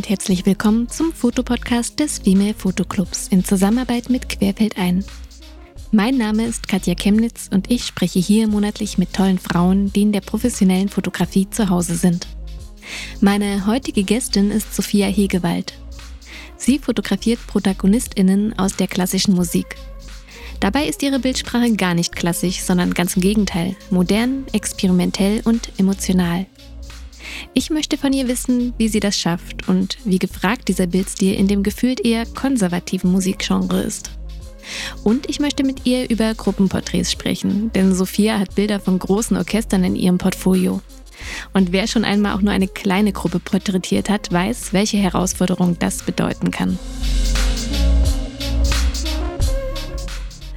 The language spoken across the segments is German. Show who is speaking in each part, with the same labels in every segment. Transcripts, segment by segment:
Speaker 1: Und herzlich willkommen zum Fotopodcast des Female Fotoclubs in Zusammenarbeit mit Querfeld ein. Mein Name ist Katja Chemnitz und ich spreche hier monatlich mit tollen Frauen, die in der professionellen Fotografie zu Hause sind. Meine heutige Gästin ist Sophia Hegewald. Sie fotografiert ProtagonistInnen aus der klassischen Musik. Dabei ist ihre Bildsprache gar nicht klassisch, sondern ganz im Gegenteil, modern, experimentell und emotional. Ich möchte von ihr wissen, wie sie das schafft und wie gefragt dieser Bildstil in dem gefühlt eher konservativen Musikgenre ist. Und ich möchte mit ihr über Gruppenporträts sprechen, denn Sophia hat Bilder von großen Orchestern in ihrem Portfolio. Und wer schon einmal auch nur eine kleine Gruppe porträtiert hat, weiß, welche Herausforderung das bedeuten kann.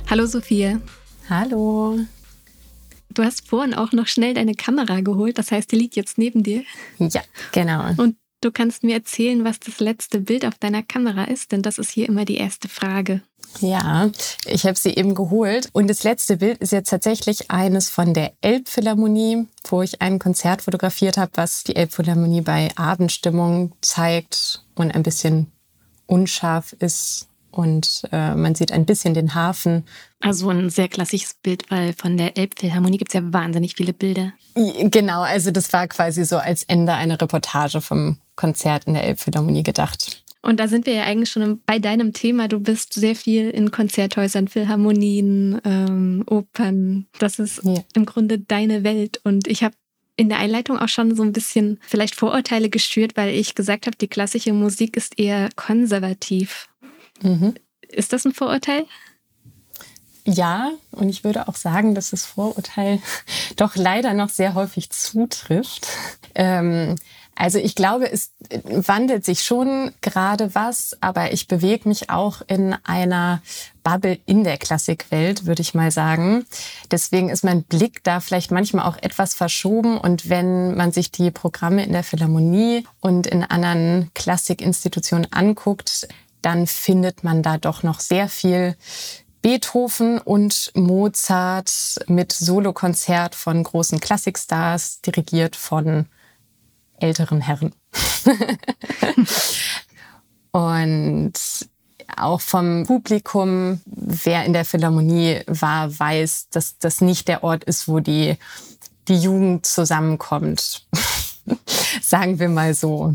Speaker 1: Hallo Sophia.
Speaker 2: Hallo.
Speaker 1: Du hast vorhin auch noch schnell deine Kamera geholt, das heißt, die liegt jetzt neben dir.
Speaker 2: Ja, genau.
Speaker 1: Und du kannst mir erzählen, was das letzte Bild auf deiner Kamera ist, denn das ist hier immer die erste Frage.
Speaker 2: Ja, ich habe sie eben geholt. Und das letzte Bild ist jetzt tatsächlich eines von der Elbphilharmonie, wo ich ein Konzert fotografiert habe, was die Elbphilharmonie bei Abendstimmung zeigt und ein bisschen unscharf ist und äh, man sieht ein bisschen den Hafen.
Speaker 1: Also ein sehr klassisches Bild, weil von der Elbphilharmonie gibt es ja wahnsinnig viele Bilder.
Speaker 2: Genau, also das war quasi so als Ende einer Reportage vom Konzert in der Elbphilharmonie gedacht.
Speaker 1: Und da sind wir ja eigentlich schon bei deinem Thema. Du bist sehr viel in Konzerthäusern, Philharmonien, ähm, Opern. Das ist ja. im Grunde deine Welt. Und ich habe in der Einleitung auch schon so ein bisschen vielleicht Vorurteile gestört, weil ich gesagt habe, die klassische Musik ist eher konservativ. Mhm. Ist das ein Vorurteil?
Speaker 2: Ja, und ich würde auch sagen, dass das Vorurteil doch leider noch sehr häufig zutrifft. Ähm, also ich glaube, es wandelt sich schon gerade was, aber ich bewege mich auch in einer Bubble in der Klassikwelt, würde ich mal sagen. Deswegen ist mein Blick da vielleicht manchmal auch etwas verschoben. Und wenn man sich die Programme in der Philharmonie und in anderen Klassikinstitutionen anguckt, dann findet man da doch noch sehr viel Beethoven und Mozart mit Solokonzert von großen Klassikstars, dirigiert von älteren Herren. und auch vom Publikum, wer in der Philharmonie war, weiß, dass das nicht der Ort ist, wo die, die Jugend zusammenkommt. Sagen wir mal so.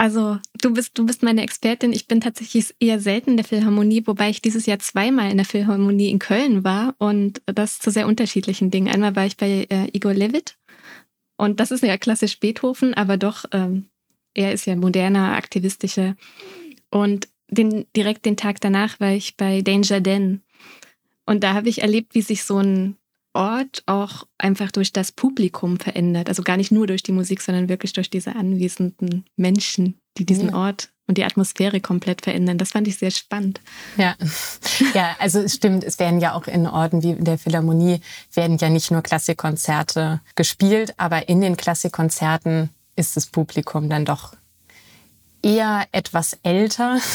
Speaker 1: Also du bist, du bist meine Expertin. Ich bin tatsächlich eher selten in der Philharmonie, wobei ich dieses Jahr zweimal in der Philharmonie in Köln war und das zu sehr unterschiedlichen Dingen. Einmal war ich bei äh, Igor Levit und das ist ja klassisch Beethoven, aber doch, ähm, er ist ja moderner, aktivistischer. Und den, direkt den Tag danach war ich bei Danger Dan. Und da habe ich erlebt, wie sich so ein Ort auch einfach durch das Publikum verändert. Also gar nicht nur durch die Musik, sondern wirklich durch diese anwesenden Menschen, die diesen ja. Ort und die Atmosphäre komplett verändern. Das fand ich sehr spannend.
Speaker 2: Ja, ja, also es stimmt, es werden ja auch in Orten wie in der Philharmonie werden ja nicht nur Klassikkonzerte gespielt, aber in den Klassikkonzerten ist das Publikum dann doch eher etwas älter.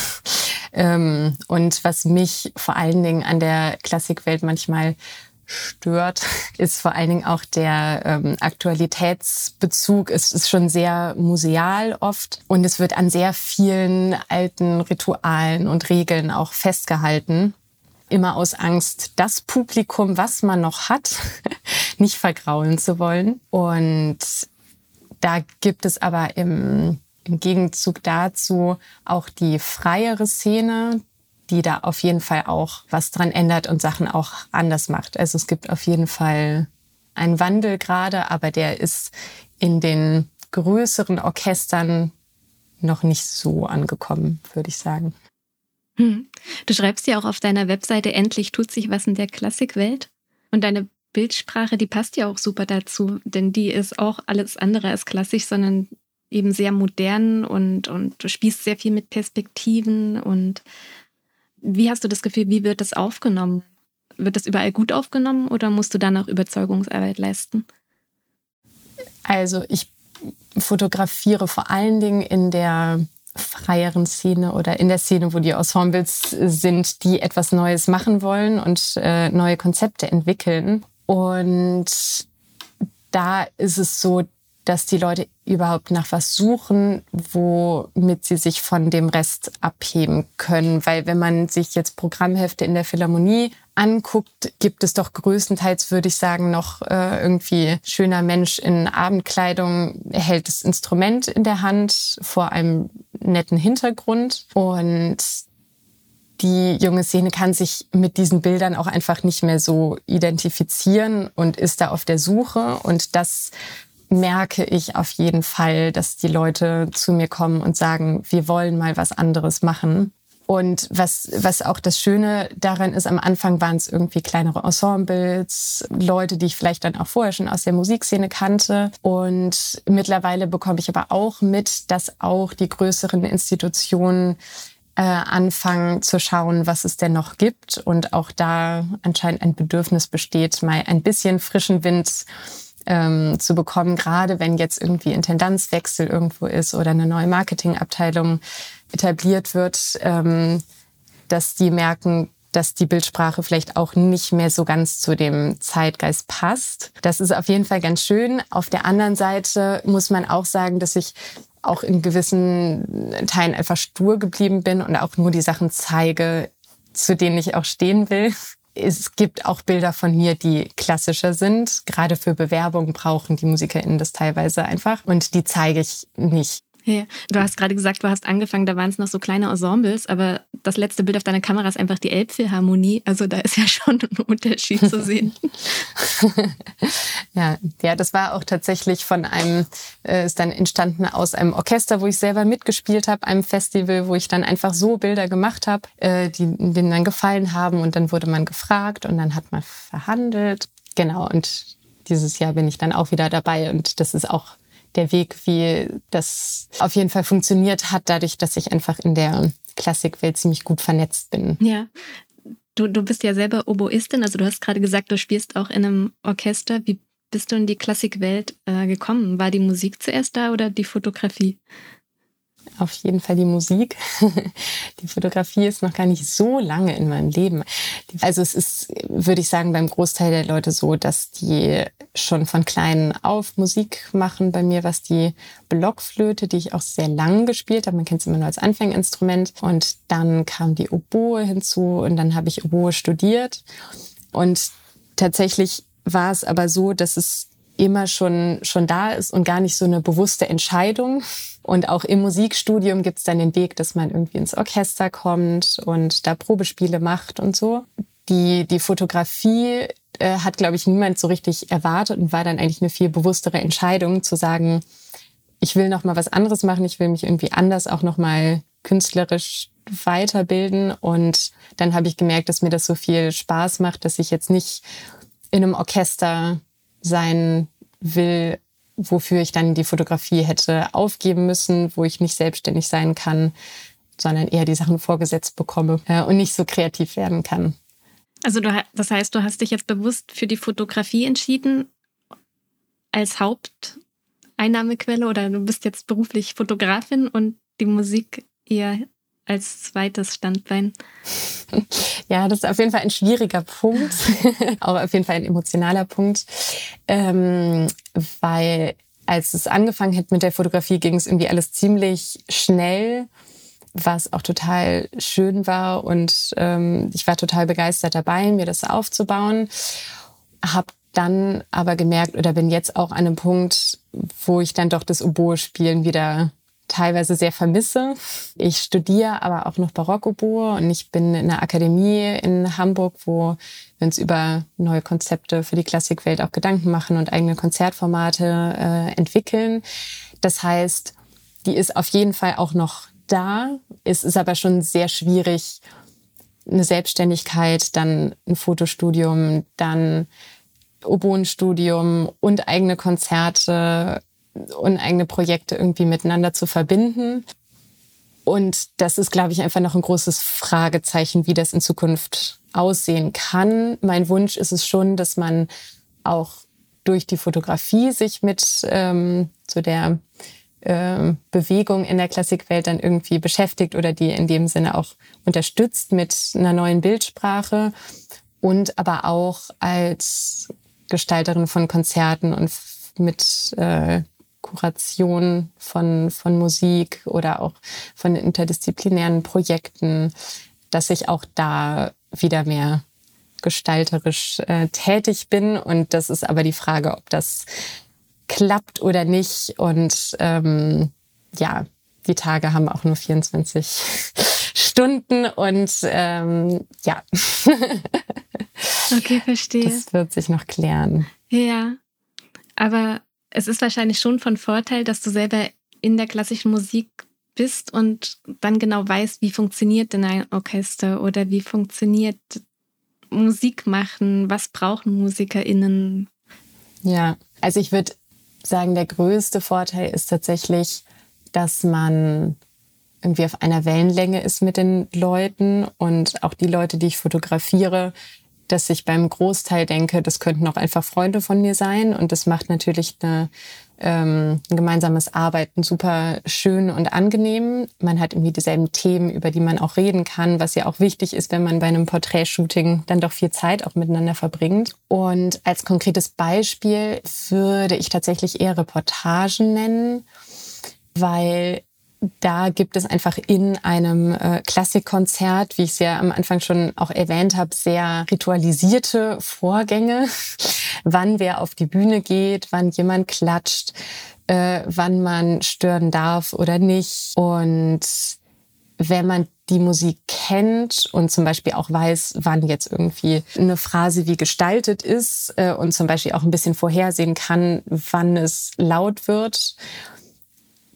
Speaker 2: Ähm, und was mich vor allen Dingen an der Klassikwelt manchmal stört, ist vor allen Dingen auch der ähm, Aktualitätsbezug. Es ist schon sehr museal oft und es wird an sehr vielen alten Ritualen und Regeln auch festgehalten. Immer aus Angst, das Publikum, was man noch hat, nicht vergraulen zu wollen. Und da gibt es aber im, im Gegenzug dazu auch die freiere Szene, die da auf jeden Fall auch was dran ändert und Sachen auch anders macht. Also es gibt auf jeden Fall einen Wandel gerade, aber der ist in den größeren Orchestern noch nicht so angekommen, würde ich sagen.
Speaker 1: Hm. Du schreibst ja auch auf deiner Webseite, endlich tut sich was in der Klassikwelt. Und deine Bildsprache, die passt ja auch super dazu, denn die ist auch alles andere als klassisch, sondern eben sehr modern und, und du spielst sehr viel mit Perspektiven und wie hast du das Gefühl, wie wird das aufgenommen? Wird das überall gut aufgenommen oder musst du da noch Überzeugungsarbeit leisten?
Speaker 2: Also ich fotografiere vor allen Dingen in der freieren Szene oder in der Szene, wo die Ensembles sind, die etwas Neues machen wollen und äh, neue Konzepte entwickeln. Und da ist es so, dass die Leute überhaupt nach was suchen, womit sie sich von dem Rest abheben können. Weil wenn man sich jetzt Programmhefte in der Philharmonie anguckt, gibt es doch größtenteils, würde ich sagen, noch äh, irgendwie schöner Mensch in Abendkleidung hält das Instrument in der Hand vor einem netten Hintergrund und die junge Szene kann sich mit diesen Bildern auch einfach nicht mehr so identifizieren und ist da auf der Suche. Und das merke ich auf jeden Fall, dass die Leute zu mir kommen und sagen, wir wollen mal was anderes machen. Und was, was auch das Schöne daran ist, am Anfang waren es irgendwie kleinere Ensembles, Leute, die ich vielleicht dann auch vorher schon aus der Musikszene kannte. Und mittlerweile bekomme ich aber auch mit, dass auch die größeren Institutionen äh, anfangen zu schauen, was es denn noch gibt. Und auch da anscheinend ein Bedürfnis besteht, mal ein bisschen frischen Wind ähm, zu bekommen, gerade wenn jetzt irgendwie Intendanzwechsel irgendwo ist oder eine neue Marketingabteilung etabliert wird, ähm, dass die merken, dass die Bildsprache vielleicht auch nicht mehr so ganz zu dem Zeitgeist passt. Das ist auf jeden Fall ganz schön. Auf der anderen Seite muss man auch sagen, dass ich auch in gewissen Teilen einfach stur geblieben bin und auch nur die Sachen zeige, zu denen ich auch stehen will es gibt auch Bilder von mir, die klassischer sind. Gerade für Bewerbungen brauchen die MusikerInnen das teilweise einfach. Und die zeige ich nicht.
Speaker 1: Ja, du hast gerade gesagt, du hast angefangen, da waren es noch so kleine Ensembles, aber das letzte Bild auf deiner Kamera ist einfach die Elbphilharmonie. Also da ist ja schon ein Unterschied zu sehen.
Speaker 2: ja, ja, das war auch tatsächlich von einem, äh, ist dann entstanden aus einem Orchester, wo ich selber mitgespielt habe, einem Festival, wo ich dann einfach so Bilder gemacht habe, äh, die denen dann gefallen haben und dann wurde man gefragt und dann hat man verhandelt. Genau, und dieses Jahr bin ich dann auch wieder dabei und das ist auch der Weg, wie das auf jeden Fall funktioniert hat, dadurch, dass ich einfach in der Klassikwelt ziemlich gut vernetzt bin.
Speaker 1: Ja. Du, du bist ja selber Oboistin, also du hast gerade gesagt, du spielst auch in einem Orchester. Wie bist du in die Klassikwelt äh, gekommen? War die Musik zuerst da oder die Fotografie?
Speaker 2: Auf jeden Fall die Musik. Die Fotografie ist noch gar nicht so lange in meinem Leben. Also es ist, würde ich sagen, beim Großteil der Leute so, dass die schon von klein auf Musik machen. Bei mir was die Blockflöte, die ich auch sehr lang gespielt habe. Man kennt es immer nur als Anfänginstrument. Und dann kam die Oboe hinzu und dann habe ich Oboe studiert. Und tatsächlich war es aber so, dass es immer schon, schon da ist und gar nicht so eine bewusste Entscheidung. Und auch im Musikstudium gibt es dann den Weg, dass man irgendwie ins Orchester kommt und da Probespiele macht und so. Die, die Fotografie äh, hat, glaube ich, niemand so richtig erwartet und war dann eigentlich eine viel bewusstere Entscheidung zu sagen, ich will noch mal was anderes machen, ich will mich irgendwie anders auch noch mal künstlerisch weiterbilden. Und dann habe ich gemerkt, dass mir das so viel Spaß macht, dass ich jetzt nicht in einem Orchester sein will, wofür ich dann die Fotografie hätte aufgeben müssen, wo ich nicht selbstständig sein kann, sondern eher die Sachen vorgesetzt bekomme äh, und nicht so kreativ werden kann.
Speaker 1: Also du, das heißt, du hast dich jetzt bewusst für die Fotografie entschieden als Haupteinnahmequelle oder du bist jetzt beruflich Fotografin und die Musik eher als zweites Standbein?
Speaker 2: Ja, das ist auf jeden Fall ein schwieriger Punkt, aber auf jeden Fall ein emotionaler Punkt, ähm, weil als es angefangen hat mit der Fotografie, ging es irgendwie alles ziemlich schnell, was auch total schön war und ähm, ich war total begeistert dabei, mir das aufzubauen. Hab dann aber gemerkt oder bin jetzt auch an einem Punkt, wo ich dann doch das Oboe-Spielen wieder teilweise sehr vermisse. Ich studiere aber auch noch Barockoboe und ich bin in einer Akademie in Hamburg, wo wir uns über neue Konzepte für die Klassikwelt auch Gedanken machen und eigene Konzertformate äh, entwickeln. Das heißt, die ist auf jeden Fall auch noch da. Es ist aber schon sehr schwierig, eine Selbstständigkeit, dann ein Fotostudium, dann Oboenstudium und eigene Konzerte und eigene Projekte irgendwie miteinander zu verbinden. Und das ist, glaube ich, einfach noch ein großes Fragezeichen, wie das in Zukunft aussehen kann. Mein Wunsch ist es schon, dass man auch durch die Fotografie sich mit ähm, so der äh, Bewegung in der Klassikwelt dann irgendwie beschäftigt oder die in dem Sinne auch unterstützt mit einer neuen Bildsprache und aber auch als Gestalterin von Konzerten und mit äh, Kuration von, von Musik oder auch von interdisziplinären Projekten, dass ich auch da wieder mehr gestalterisch äh, tätig bin. Und das ist aber die Frage, ob das klappt oder nicht. Und ähm, ja, die Tage haben auch nur 24 Stunden und ähm, ja.
Speaker 1: okay, verstehe.
Speaker 2: Das wird sich noch klären.
Speaker 1: Ja, aber es ist wahrscheinlich schon von Vorteil, dass du selber in der klassischen Musik bist und dann genau weißt, wie funktioniert denn ein Orchester oder wie funktioniert Musik machen, was brauchen MusikerInnen?
Speaker 2: Ja, also ich würde sagen, der größte Vorteil ist tatsächlich, dass man irgendwie auf einer Wellenlänge ist mit den Leuten und auch die Leute, die ich fotografiere, dass ich beim Großteil denke, das könnten auch einfach Freunde von mir sein. Und das macht natürlich eine, ähm, ein gemeinsames Arbeiten super schön und angenehm. Man hat irgendwie dieselben Themen, über die man auch reden kann, was ja auch wichtig ist, wenn man bei einem Porträtshooting dann doch viel Zeit auch miteinander verbringt. Und als konkretes Beispiel würde ich tatsächlich eher Reportagen nennen, weil da gibt es einfach in einem äh, Klassikkonzert, wie ich es ja am Anfang schon auch erwähnt habe, sehr ritualisierte Vorgänge, wann wer auf die Bühne geht, wann jemand klatscht, äh, wann man stören darf oder nicht. Und wenn man die Musik kennt und zum Beispiel auch weiß, wann jetzt irgendwie eine Phrase wie gestaltet ist äh, und zum Beispiel auch ein bisschen vorhersehen kann, wann es laut wird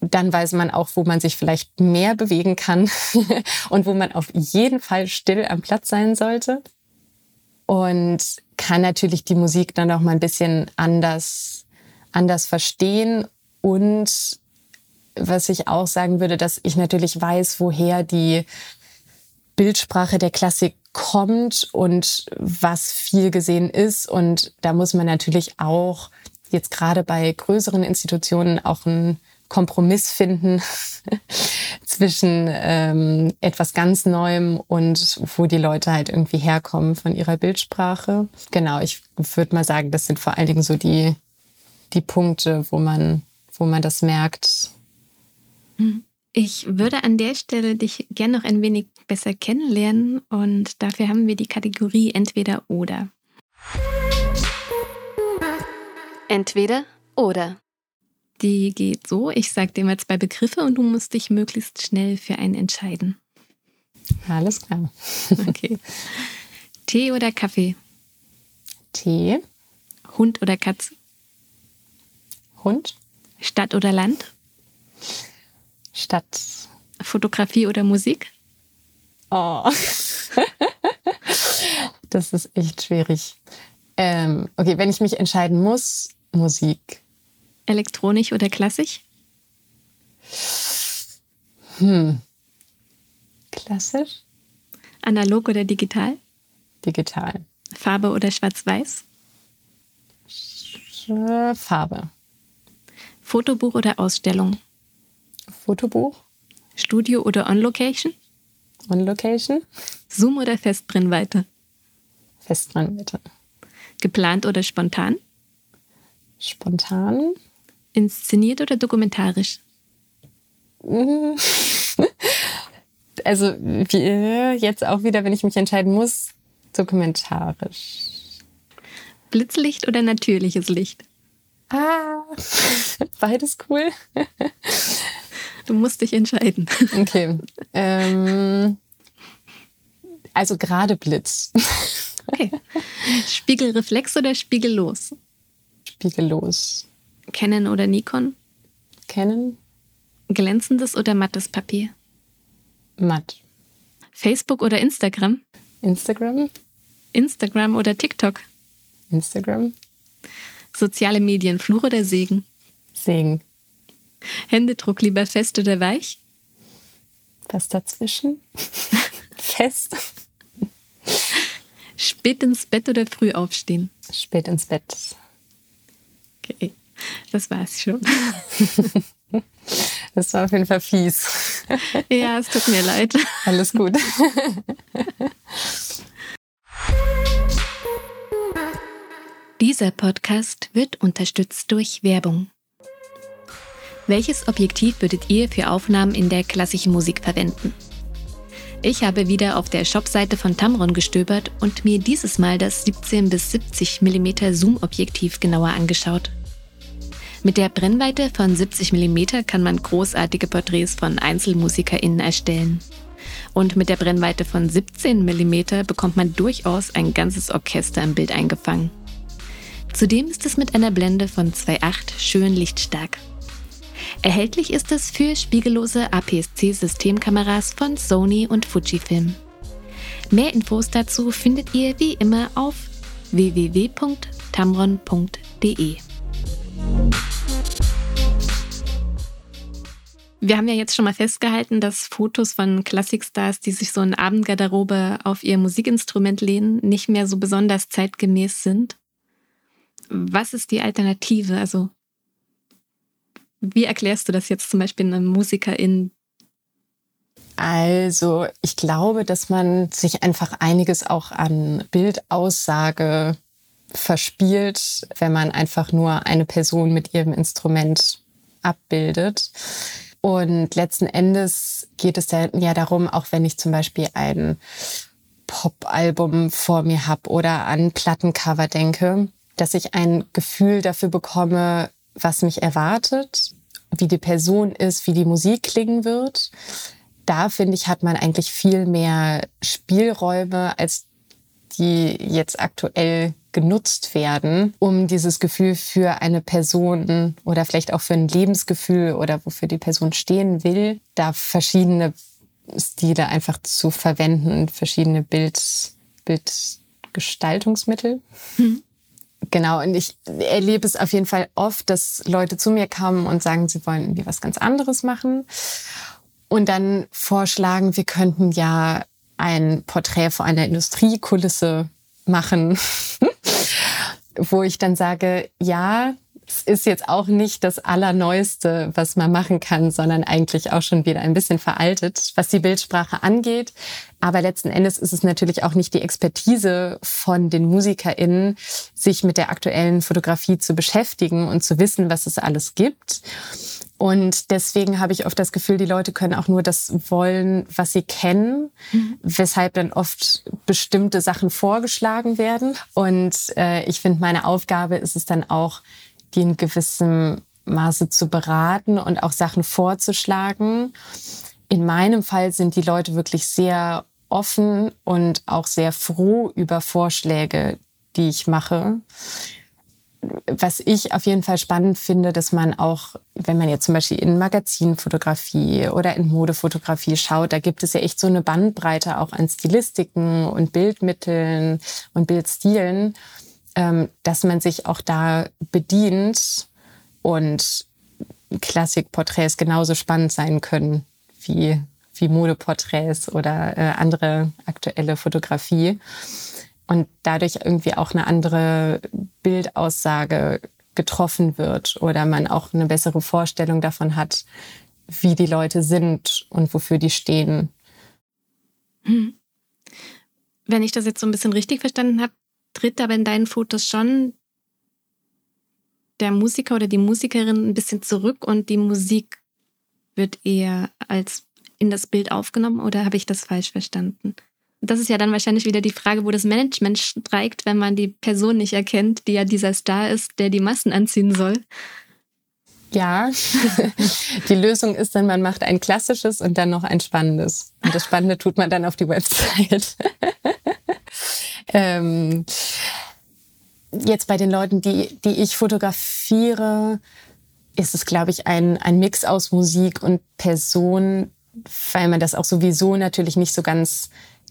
Speaker 2: dann weiß man auch, wo man sich vielleicht mehr bewegen kann und wo man auf jeden Fall still am Platz sein sollte. Und kann natürlich die Musik dann auch mal ein bisschen anders, anders verstehen. Und was ich auch sagen würde, dass ich natürlich weiß, woher die Bildsprache der Klassik kommt und was viel gesehen ist. Und da muss man natürlich auch jetzt gerade bei größeren Institutionen auch ein Kompromiss finden zwischen ähm, etwas ganz Neuem und wo die Leute halt irgendwie herkommen von ihrer Bildsprache. Genau, ich würde mal sagen, das sind vor allen Dingen so die, die Punkte, wo man, wo man das merkt.
Speaker 1: Ich würde an der Stelle dich gerne noch ein wenig besser kennenlernen und dafür haben wir die Kategorie entweder oder. Entweder oder. Die geht so, ich sage dir mal zwei Begriffe und du musst dich möglichst schnell für einen entscheiden.
Speaker 2: Alles klar.
Speaker 1: Okay. Tee oder Kaffee?
Speaker 2: Tee.
Speaker 1: Hund oder Katze?
Speaker 2: Hund.
Speaker 1: Stadt oder Land?
Speaker 2: Stadt.
Speaker 1: Fotografie oder Musik?
Speaker 2: Oh. das ist echt schwierig. Ähm, okay, wenn ich mich entscheiden muss, Musik.
Speaker 1: Elektronisch oder klassisch?
Speaker 2: Hm. Klassisch?
Speaker 1: Analog oder digital?
Speaker 2: Digital.
Speaker 1: Farbe oder schwarz-weiß?
Speaker 2: Farbe.
Speaker 1: Fotobuch oder Ausstellung?
Speaker 2: Fotobuch.
Speaker 1: Studio oder On-Location?
Speaker 2: On-Location.
Speaker 1: Zoom oder Festbrennweite?
Speaker 2: Festbrennweite.
Speaker 1: Geplant oder spontan?
Speaker 2: Spontan.
Speaker 1: Inszeniert oder dokumentarisch?
Speaker 2: Also jetzt auch wieder, wenn ich mich entscheiden muss, dokumentarisch.
Speaker 1: Blitzlicht oder natürliches Licht?
Speaker 2: Ah, beides cool.
Speaker 1: Du musst dich entscheiden.
Speaker 2: Okay. Ähm, also gerade Blitz.
Speaker 1: Okay. Spiegelreflex oder spiegellos?
Speaker 2: Spiegellos.
Speaker 1: Canon oder Nikon?
Speaker 2: Canon.
Speaker 1: Glänzendes oder mattes Papier?
Speaker 2: Matt.
Speaker 1: Facebook oder Instagram?
Speaker 2: Instagram.
Speaker 1: Instagram oder TikTok?
Speaker 2: Instagram.
Speaker 1: Soziale Medien, Fluch oder Segen?
Speaker 2: Segen.
Speaker 1: Händedruck lieber fest oder weich?
Speaker 2: Was dazwischen? fest.
Speaker 1: Spät ins Bett oder früh aufstehen?
Speaker 2: Spät ins Bett.
Speaker 1: Okay, das war's schon.
Speaker 2: Das war auf jeden Fall fies.
Speaker 1: Ja, es tut mir leid.
Speaker 2: Alles gut.
Speaker 1: Dieser Podcast wird unterstützt durch Werbung. Welches Objektiv würdet ihr für Aufnahmen in der klassischen Musik verwenden? Ich habe wieder auf der Shopseite von Tamron gestöbert und mir dieses Mal das 17 bis 70 mm Zoom-Objektiv genauer angeschaut. Mit der Brennweite von 70 mm kann man großartige Porträts von EinzelmusikerInnen erstellen. Und mit der Brennweite von 17 mm bekommt man durchaus ein ganzes Orchester im Bild eingefangen. Zudem ist es mit einer Blende von 2.8 schön lichtstark. Erhältlich ist es für spiegellose APS-C-Systemkameras von Sony und Fujifilm. Mehr Infos dazu findet ihr wie immer auf www.tamron.de. Wir haben ja jetzt schon mal festgehalten, dass Fotos von Klassikstars, die sich so in Abendgarderobe auf ihr Musikinstrument lehnen, nicht mehr so besonders zeitgemäß sind. Was ist die Alternative? Also, wie erklärst du das jetzt zum Beispiel einem Musikerin?
Speaker 2: Also, ich glaube, dass man sich einfach einiges auch an Bildaussage verspielt, wenn man einfach nur eine Person mit ihrem Instrument abbildet. Und letzten Endes geht es ja darum, auch wenn ich zum Beispiel ein Pop-Album vor mir habe oder an Plattencover denke, dass ich ein Gefühl dafür bekomme, was mich erwartet, wie die Person ist, wie die Musik klingen wird. Da finde ich, hat man eigentlich viel mehr Spielräume, als die jetzt aktuell genutzt werden, um dieses Gefühl für eine Person oder vielleicht auch für ein Lebensgefühl oder wofür die Person stehen will, da verschiedene Stile einfach zu verwenden und verschiedene Bild, Bildgestaltungsmittel. Mhm. Genau, und ich erlebe es auf jeden Fall oft, dass Leute zu mir kommen und sagen, sie wollen irgendwie was ganz anderes machen. Und dann vorschlagen, wir könnten ja ein Porträt vor einer Industriekulisse machen, wo ich dann sage, ja, es ist jetzt auch nicht das Allerneueste, was man machen kann, sondern eigentlich auch schon wieder ein bisschen veraltet, was die Bildsprache angeht. Aber letzten Endes ist es natürlich auch nicht die Expertise von den MusikerInnen, sich mit der aktuellen Fotografie zu beschäftigen und zu wissen, was es alles gibt. Und deswegen habe ich oft das Gefühl, die Leute können auch nur das wollen, was sie kennen, mhm. weshalb dann oft bestimmte Sachen vorgeschlagen werden. Und äh, ich finde, meine Aufgabe ist es dann auch, die in gewissem Maße zu beraten und auch Sachen vorzuschlagen. In meinem Fall sind die Leute wirklich sehr offen und auch sehr froh über Vorschläge, die ich mache was ich auf jeden Fall spannend finde, dass man auch, wenn man jetzt zum Beispiel in Magazinfotografie oder in Modefotografie schaut, da gibt es ja echt so eine Bandbreite auch an Stilistiken und Bildmitteln und Bildstilen, ähm, dass man sich auch da bedient und Klassikporträts genauso spannend sein können wie, wie Modeporträts oder äh, andere aktuelle Fotografie und dadurch irgendwie auch eine andere Bildaussage getroffen wird oder man auch eine bessere Vorstellung davon hat, wie die Leute sind und wofür die stehen.
Speaker 1: Hm. Wenn ich das jetzt so ein bisschen richtig verstanden habe, tritt aber in deinen Fotos schon der Musiker oder die Musikerin ein bisschen zurück und die Musik wird eher als in das Bild aufgenommen oder habe ich das falsch verstanden? Das ist ja dann wahrscheinlich wieder die Frage, wo das Management streikt, wenn man die Person nicht erkennt, die ja dieser Star ist, der die Massen anziehen soll.
Speaker 2: Ja, die Lösung ist dann, man macht ein klassisches und dann noch ein spannendes. Und das Spannende tut man dann auf die Website. ähm, jetzt bei den Leuten, die, die ich fotografiere, ist es, glaube ich, ein, ein Mix aus Musik und Person, weil man das auch sowieso natürlich nicht so ganz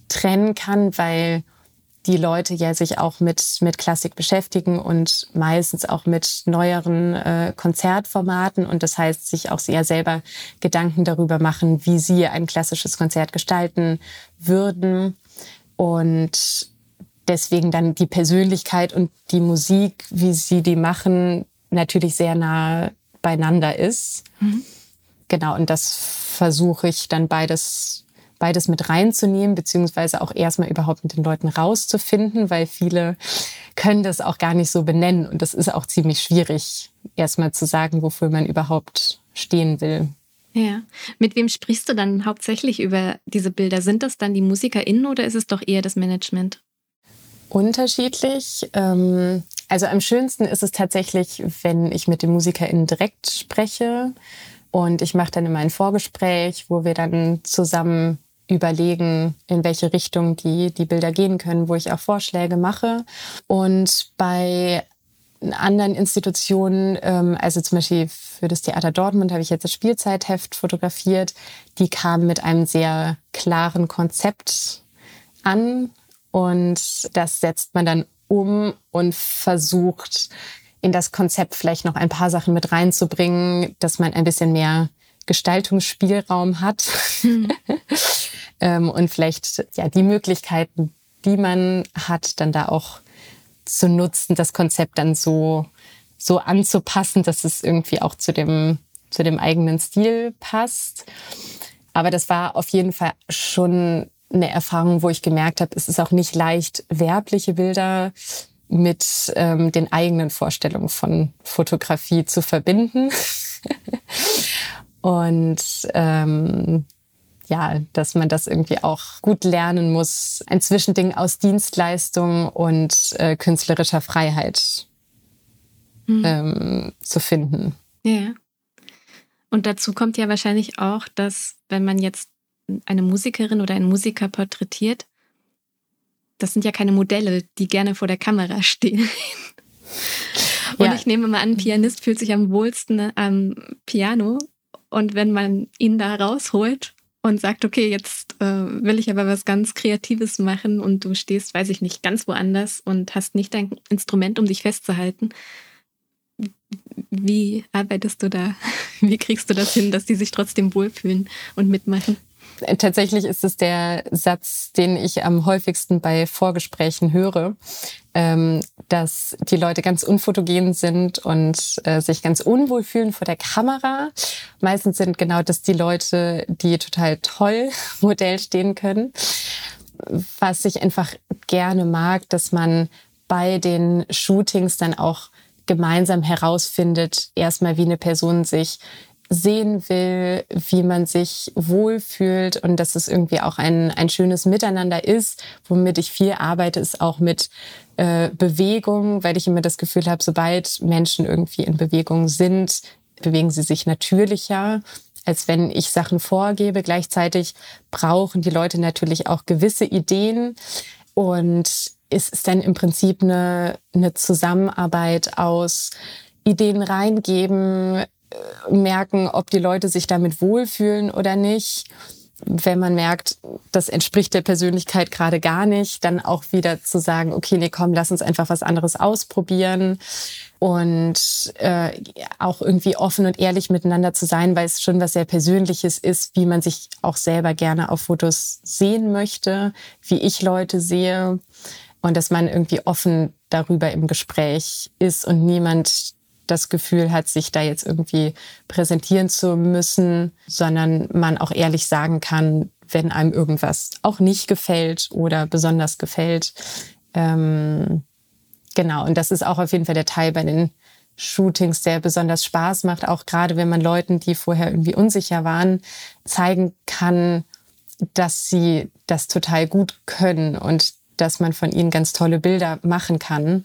Speaker 2: trennen kann, weil die Leute ja sich auch mit, mit Klassik beschäftigen und meistens auch mit neueren äh, Konzertformaten und das heißt, sich auch sehr selber Gedanken darüber machen, wie sie ein klassisches Konzert gestalten würden und deswegen dann die Persönlichkeit und die Musik, wie sie die machen, natürlich sehr nah beieinander ist. Mhm. Genau, und das versuche ich dann beides beides mit reinzunehmen, beziehungsweise auch erstmal überhaupt mit den Leuten rauszufinden, weil viele können das auch gar nicht so benennen. Und das ist auch ziemlich schwierig, erstmal zu sagen, wofür man überhaupt stehen will.
Speaker 1: Ja. Mit wem sprichst du dann hauptsächlich über diese Bilder? Sind das dann die MusikerInnen oder ist es doch eher das Management?
Speaker 2: Unterschiedlich. Ähm, also am schönsten ist es tatsächlich, wenn ich mit den MusikerInnen direkt spreche. Und ich mache dann immer ein Vorgespräch, wo wir dann zusammen überlegen, in welche Richtung die, die Bilder gehen können, wo ich auch Vorschläge mache. Und bei anderen Institutionen, ähm, also zum Beispiel für das Theater Dortmund habe ich jetzt das Spielzeitheft fotografiert. Die kamen mit einem sehr klaren Konzept an und das setzt man dann um und versucht in das Konzept vielleicht noch ein paar Sachen mit reinzubringen, dass man ein bisschen mehr Gestaltungsspielraum hat mhm. ähm, und vielleicht ja die Möglichkeiten, die man hat, dann da auch zu nutzen, das Konzept dann so, so anzupassen, dass es irgendwie auch zu dem, zu dem eigenen Stil passt. Aber das war auf jeden Fall schon eine Erfahrung, wo ich gemerkt habe, es ist auch nicht leicht, werbliche Bilder mit ähm, den eigenen Vorstellungen von Fotografie zu verbinden. Und ähm, ja, dass man das irgendwie auch gut lernen muss, ein Zwischending aus Dienstleistung und äh, künstlerischer Freiheit mhm. ähm, zu finden.
Speaker 1: Ja. Und dazu kommt ja wahrscheinlich auch, dass wenn man jetzt eine Musikerin oder einen Musiker porträtiert, das sind ja keine Modelle, die gerne vor der Kamera stehen. Und ja. ich nehme mal an, ein Pianist fühlt sich am wohlsten am Piano. Und wenn man ihn da rausholt und sagt, okay, jetzt äh, will ich aber was ganz Kreatives machen und du stehst, weiß ich nicht, ganz woanders und hast nicht dein Instrument, um dich festzuhalten. Wie arbeitest du da? Wie kriegst du das hin, dass die sich trotzdem wohlfühlen und mitmachen?
Speaker 2: Tatsächlich ist es der Satz, den ich am häufigsten bei Vorgesprächen höre, ähm, dass die Leute ganz unfotogen sind und äh, sich ganz unwohl fühlen vor der Kamera. Meistens sind genau das die Leute, die total toll Modell stehen können. Was ich einfach gerne mag, dass man bei den Shootings dann auch gemeinsam herausfindet, erstmal wie eine Person sich sehen will, wie man sich wohlfühlt und dass es irgendwie auch ein, ein schönes Miteinander ist. Womit ich viel arbeite, ist auch mit äh, Bewegung, weil ich immer das Gefühl habe, sobald Menschen irgendwie in Bewegung sind, bewegen sie sich natürlicher, als wenn ich Sachen vorgebe. Gleichzeitig brauchen die Leute natürlich auch gewisse Ideen und es ist dann im Prinzip eine, eine Zusammenarbeit aus Ideen reingeben, merken, ob die Leute sich damit wohlfühlen oder nicht. Wenn man merkt, das entspricht der Persönlichkeit gerade gar nicht, dann auch wieder zu sagen, okay, nee, komm, lass uns einfach was anderes ausprobieren und äh, auch irgendwie offen und ehrlich miteinander zu sein, weil es schon was sehr Persönliches ist, wie man sich auch selber gerne auf Fotos sehen möchte, wie ich Leute sehe und dass man irgendwie offen darüber im Gespräch ist und niemand das Gefühl hat, sich da jetzt irgendwie präsentieren zu müssen, sondern man auch ehrlich sagen kann, wenn einem irgendwas auch nicht gefällt oder besonders gefällt. Ähm, genau, und das ist auch auf jeden Fall der Teil bei den Shootings, der besonders Spaß macht, auch gerade wenn man Leuten, die vorher irgendwie unsicher waren, zeigen kann, dass sie das total gut können und dass man von ihnen ganz tolle Bilder machen kann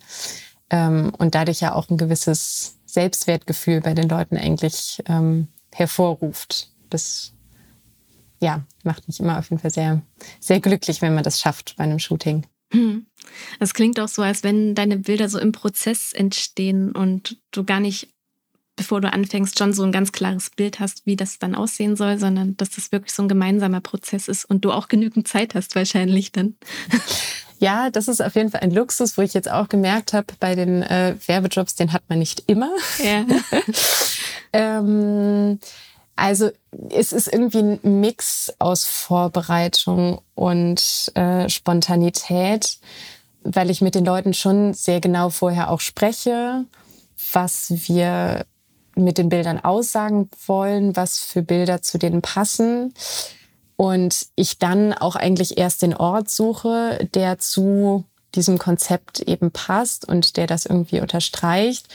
Speaker 2: ähm, und dadurch ja auch ein gewisses Selbstwertgefühl bei den Leuten eigentlich ähm, hervorruft. Das ja, macht mich immer auf jeden Fall sehr, sehr glücklich, wenn man das schafft bei einem Shooting.
Speaker 1: Hm. Es klingt auch so, als wenn deine Bilder so im Prozess entstehen und du gar nicht, bevor du anfängst, schon so ein ganz klares Bild hast, wie das dann aussehen soll, sondern dass das wirklich so ein gemeinsamer Prozess ist und du auch genügend Zeit hast wahrscheinlich dann.
Speaker 2: Ja, das ist auf jeden Fall ein Luxus, wo ich jetzt auch gemerkt habe, bei den äh, Werbejobs, den hat man nicht immer. Ja. ähm, also es ist irgendwie ein Mix aus Vorbereitung und äh, Spontanität, weil ich mit den Leuten schon sehr genau vorher auch spreche, was wir mit den Bildern aussagen wollen, was für Bilder zu denen passen und ich dann auch eigentlich erst den Ort suche, der zu diesem Konzept eben passt und der das irgendwie unterstreicht.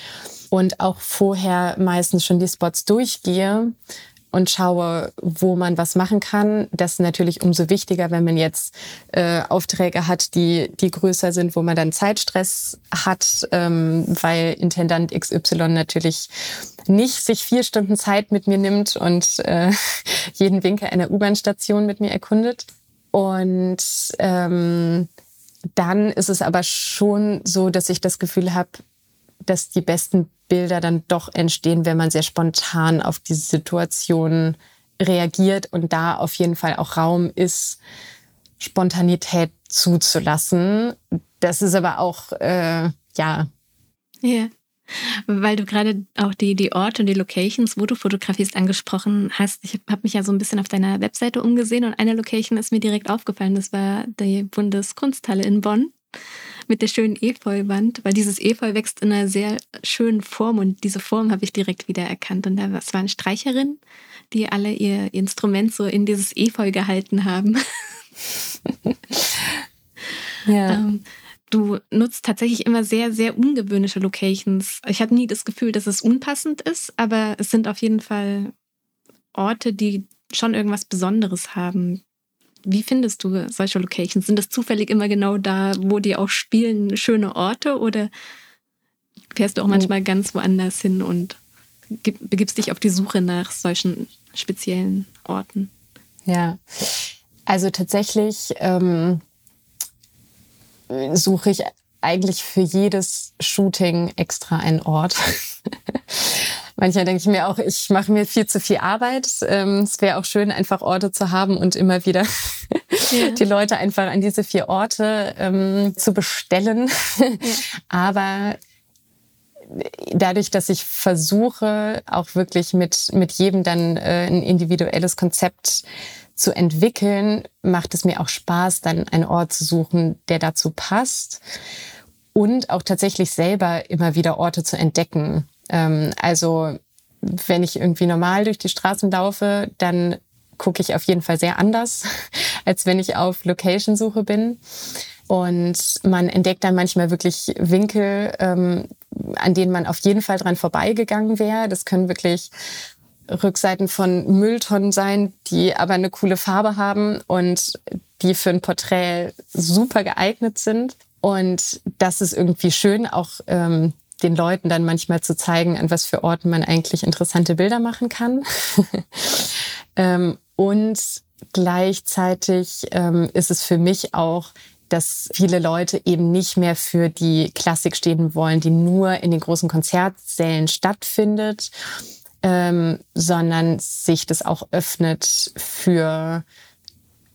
Speaker 2: und auch vorher meistens schon die Spots durchgehe und schaue, wo man was machen kann. Das ist natürlich umso wichtiger, wenn man jetzt äh, Aufträge hat, die, die größer sind, wo man dann Zeitstress hat, ähm, weil Intendant XY natürlich nicht sich vier Stunden Zeit mit mir nimmt und äh, jeden Winkel einer U-Bahn-Station mit mir erkundet. Und ähm, dann ist es aber schon so, dass ich das Gefühl habe, dass die besten Bilder dann doch entstehen, wenn man sehr spontan auf diese Situation reagiert und da auf jeden Fall auch Raum ist, Spontanität zuzulassen. Das ist aber auch, äh, ja.
Speaker 1: Ja. Weil du gerade auch die, die Orte und die Locations, wo du fotografierst, angesprochen hast. Ich habe mich ja so ein bisschen auf deiner Webseite umgesehen und eine Location ist mir direkt aufgefallen. Das war die Bundeskunsthalle in Bonn mit der schönen Efeuwand, weil dieses Efeu wächst in einer sehr schönen Form und diese Form habe ich direkt wieder erkannt. Und das waren Streicherinnen, die alle ihr Instrument so in dieses Efeu gehalten haben. ja. Ähm, du nutzt tatsächlich immer sehr, sehr ungewöhnliche Locations. Ich habe nie das Gefühl, dass es unpassend ist, aber es sind auf jeden Fall Orte, die schon irgendwas Besonderes haben. Wie findest du solche Locations? Sind das zufällig immer genau da, wo die auch spielen, schöne Orte oder fährst du auch oh. manchmal ganz woanders hin und begibst dich auf die Suche nach solchen speziellen Orten?
Speaker 2: Ja, also tatsächlich ähm, suche ich eigentlich für jedes Shooting extra einen Ort. Manchmal denke ich mir auch, ich mache mir viel zu viel Arbeit. Ähm, es wäre auch schön, einfach Orte zu haben und immer wieder ja. die Leute einfach an diese vier Orte ähm, zu bestellen. Ja. Aber dadurch, dass ich versuche, auch wirklich mit, mit jedem dann äh, ein individuelles Konzept zu entwickeln, macht es mir auch Spaß, dann einen Ort zu suchen, der dazu passt und auch tatsächlich selber immer wieder Orte zu entdecken. Ähm, also wenn ich irgendwie normal durch die Straßen laufe, dann gucke ich auf jeden Fall sehr anders, als wenn ich auf Location-Suche bin. Und man entdeckt dann manchmal wirklich Winkel, ähm, an denen man auf jeden Fall dran vorbeigegangen wäre. Das können wirklich Rückseiten von Mülltonnen sein, die aber eine coole Farbe haben und die für ein Porträt super geeignet sind. Und das ist irgendwie schön, auch ähm, den Leuten dann manchmal zu zeigen, an was für Orten man eigentlich interessante Bilder machen kann. ähm, und gleichzeitig ähm, ist es für mich auch, dass viele Leute eben nicht mehr für die Klassik stehen wollen, die nur in den großen Konzertsälen stattfindet, ähm, sondern sich das auch öffnet für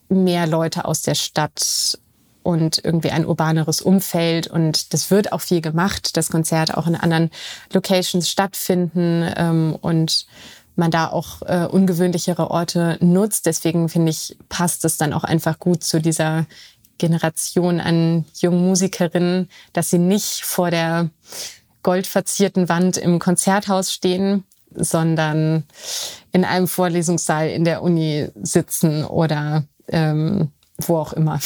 Speaker 2: mehr Leute aus der Stadt und irgendwie ein urbaneres Umfeld. Und das wird auch viel gemacht, dass Konzerte auch in anderen Locations stattfinden ähm, und man da auch äh, ungewöhnlichere Orte nutzt. Deswegen finde ich, passt es dann auch einfach gut zu dieser Generation an jungen Musikerinnen, dass sie nicht vor der goldverzierten Wand im Konzerthaus stehen, sondern in einem Vorlesungssaal in der Uni sitzen oder ähm, wo auch immer.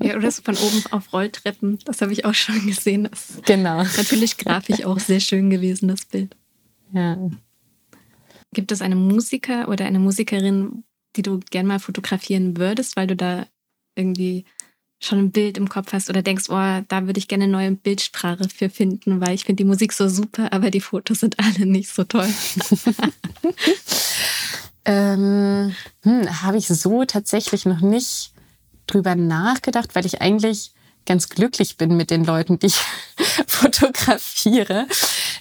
Speaker 1: Ja, oder so von oben auf Rolltreppen. Das habe ich auch schon gesehen. Das
Speaker 2: genau.
Speaker 1: Natürlich grafisch auch sehr schön gewesen, das Bild.
Speaker 2: Ja.
Speaker 1: Gibt es einen Musiker oder eine Musikerin, die du gern mal fotografieren würdest, weil du da irgendwie schon ein Bild im Kopf hast oder denkst, oh, da würde ich gerne eine neue Bildsprache für finden, weil ich finde die Musik so super, aber die Fotos sind alle nicht so toll.
Speaker 2: ähm, hm, Habe ich so tatsächlich noch nicht drüber nachgedacht, weil ich eigentlich ganz glücklich bin mit den Leuten, die ich fotografiere,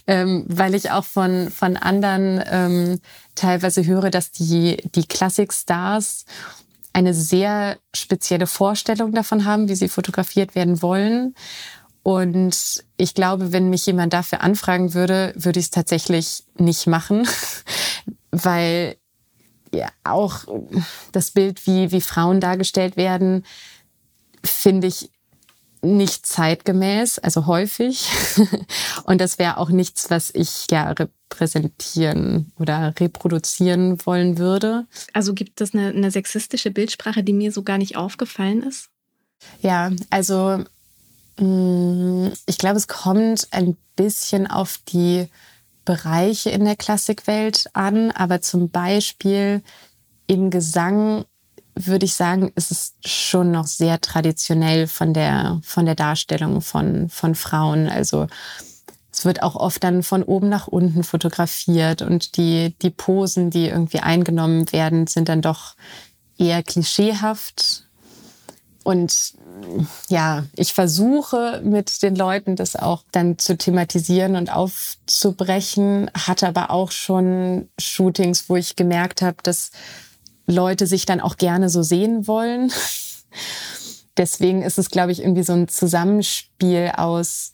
Speaker 2: ähm, weil ich auch von, von anderen ähm, teilweise höre, dass die, die Klassikstars eine sehr spezielle Vorstellung davon haben, wie sie fotografiert werden wollen. Und ich glaube, wenn mich jemand dafür anfragen würde, würde ich es tatsächlich nicht machen, weil ja, auch das Bild, wie, wie Frauen dargestellt werden, finde ich nicht zeitgemäß, also häufig. Und das wäre auch nichts, was ich ja repräsentieren oder reproduzieren wollen würde.
Speaker 1: Also gibt es eine, eine sexistische Bildsprache, die mir so gar nicht aufgefallen ist?
Speaker 2: Ja, also mm, ich glaube, es kommt ein bisschen auf die Bereiche in der Klassikwelt an, aber zum Beispiel im Gesang würde ich sagen, ist es schon noch sehr traditionell von der, von der Darstellung von, von Frauen. Also es wird auch oft dann von oben nach unten fotografiert und die, die Posen, die irgendwie eingenommen werden, sind dann doch eher klischeehaft. Und ja, ich versuche mit den Leuten das auch dann zu thematisieren und aufzubrechen, hatte aber auch schon Shootings, wo ich gemerkt habe, dass Leute sich dann auch gerne so sehen wollen. Deswegen ist es, glaube ich, irgendwie so ein Zusammenspiel aus